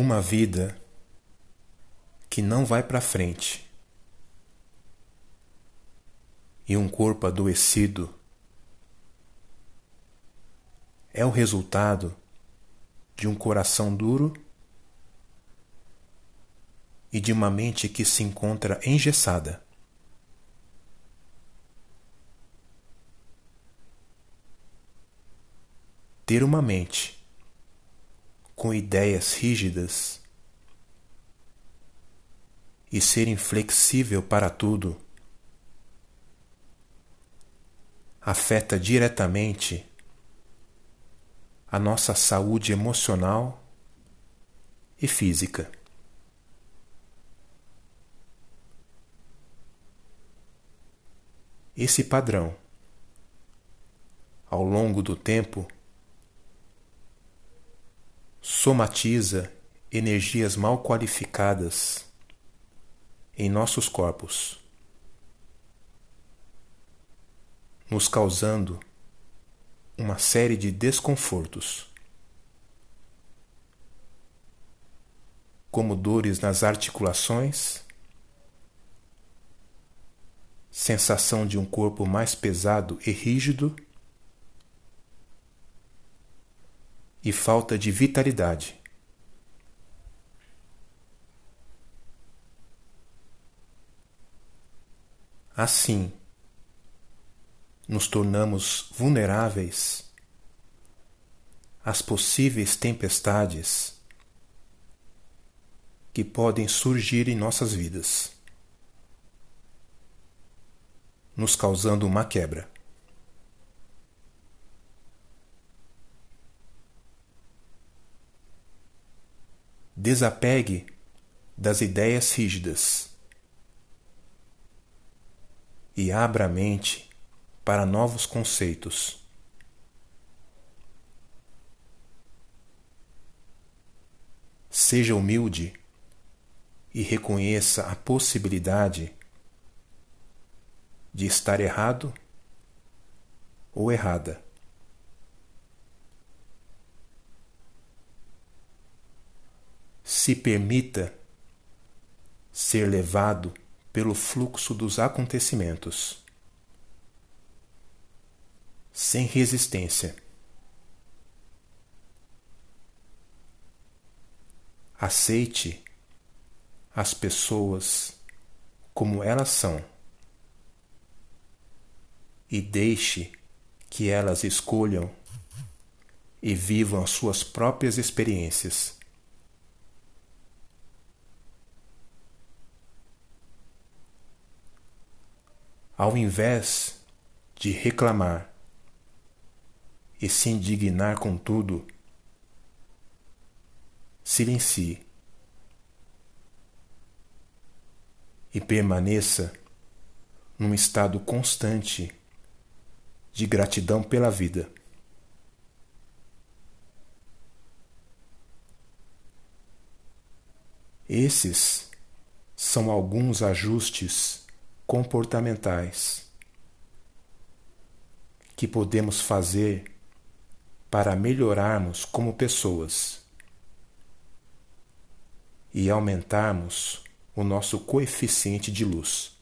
Uma vida que não vai para frente e um corpo adoecido é o resultado de um coração duro e de uma mente que se encontra engessada. Ter uma mente com ideias rígidas e ser inflexível para tudo afeta diretamente a nossa saúde emocional e física. Esse padrão, ao longo do tempo, somatiza energias mal qualificadas em nossos corpos, nos causando uma série de desconfortos, como dores nas articulações, sensação de um corpo mais pesado e rígido e falta de vitalidade. Assim, nos tornamos vulneráveis às possíveis tempestades que podem surgir em nossas vidas, nos causando uma quebra. Desapegue das ideias rígidas e abra a mente para novos conceitos. Seja humilde e reconheça a possibilidade de estar errado ou errada. Se permita ser levado pelo fluxo dos acontecimentos sem resistência. Aceite as pessoas como elas são e deixe que elas escolham e vivam as suas próprias experiências. Ao invés de reclamar e se indignar com tudo, silencie e permaneça num estado constante de gratidão pela vida. Esses são alguns ajustes comportamentais que podemos fazer para melhorarmos como pessoas e aumentarmos o nosso coeficiente de luz.